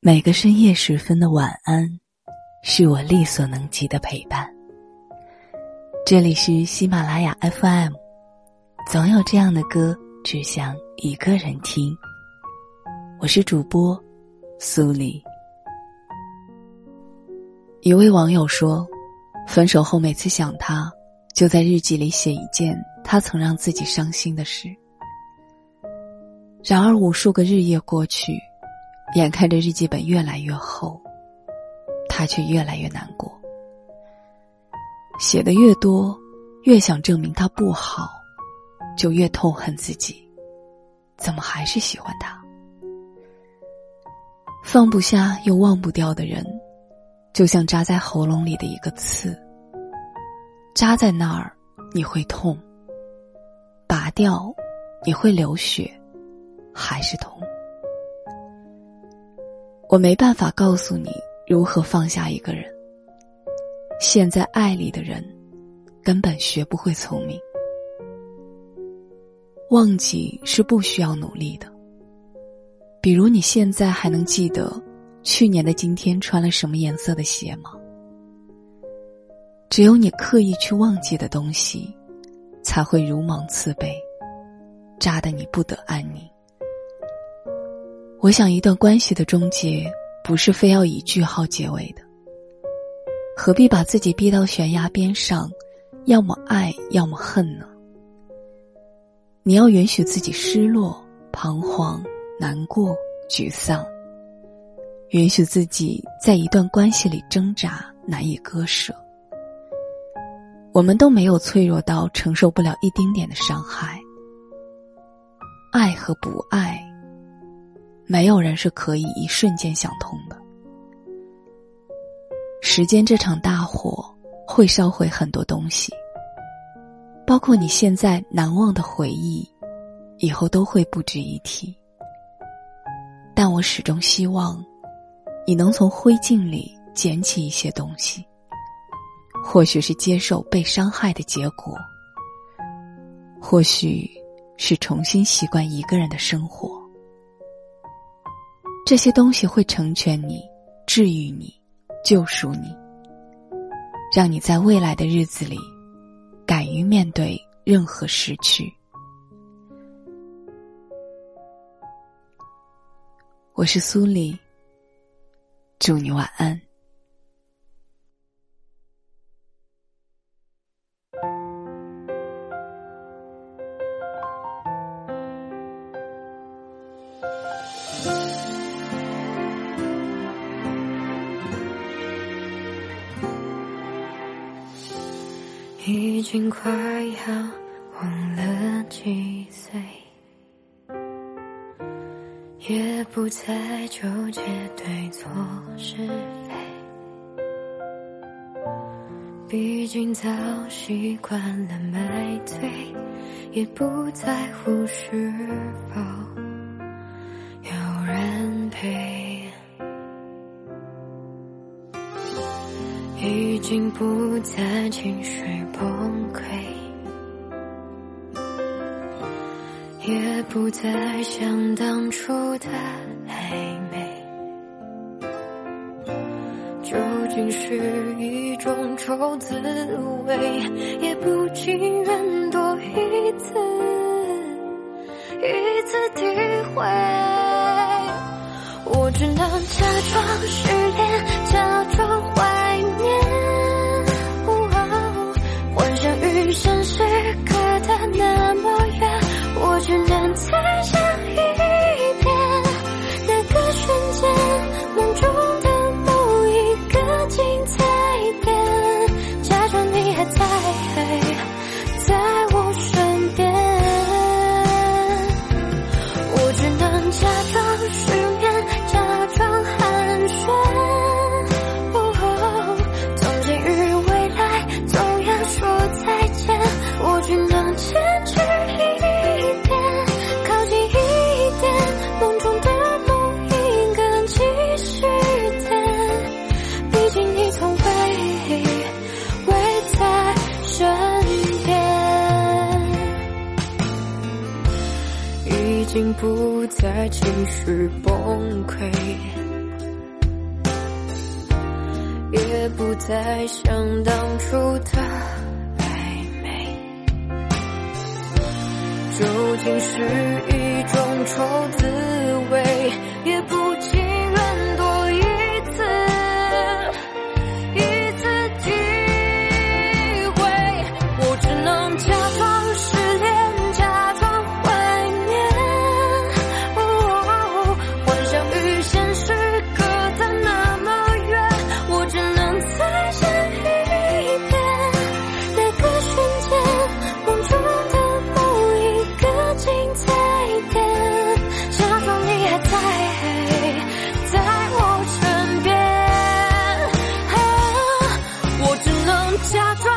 每个深夜时分的晚安，是我力所能及的陪伴。这里是喜马拉雅 FM，总有这样的歌，只想一个人听。我是主播苏黎。一位网友说，分手后每次想他，就在日记里写一件他曾让自己伤心的事。然而无数个日夜过去。眼看着日记本越来越厚，他却越来越难过。写的越多，越想证明他不好，就越痛恨自己，怎么还是喜欢他？放不下又忘不掉的人，就像扎在喉咙里的一个刺，扎在那儿你会痛，拔掉你会流血，还是痛。我没办法告诉你如何放下一个人。陷在爱里的人，根本学不会聪明。忘记是不需要努力的。比如你现在还能记得去年的今天穿了什么颜色的鞋吗？只有你刻意去忘记的东西，才会如芒刺背，扎得你不得安宁。我想，一段关系的终结，不是非要以句号结尾的。何必把自己逼到悬崖边上，要么爱，要么恨呢？你要允许自己失落、彷徨、难过、沮丧，允许自己在一段关系里挣扎，难以割舍。我们都没有脆弱到承受不了一丁点的伤害。爱和不爱。没有人是可以一瞬间想通的。时间这场大火会烧毁很多东西，包括你现在难忘的回忆，以后都会不值一提。但我始终希望，你能从灰烬里捡起一些东西，或许是接受被伤害的结果，或许是重新习惯一个人的生活。这些东西会成全你，治愈你，救赎你，让你在未来的日子里，敢于面对任何失去。我是苏黎，祝你晚安。已经快要忘了几岁，也不再纠结对错是非。毕竟早习惯了买醉，也不在乎是否有人陪。已经不再情绪崩溃，也不再像当初的暧昧。究竟是一种愁滋味，也不情愿多一次，一次体会。我只能假装已经不再情绪崩溃也不再像当初的暧昧究竟是一种愁滋下次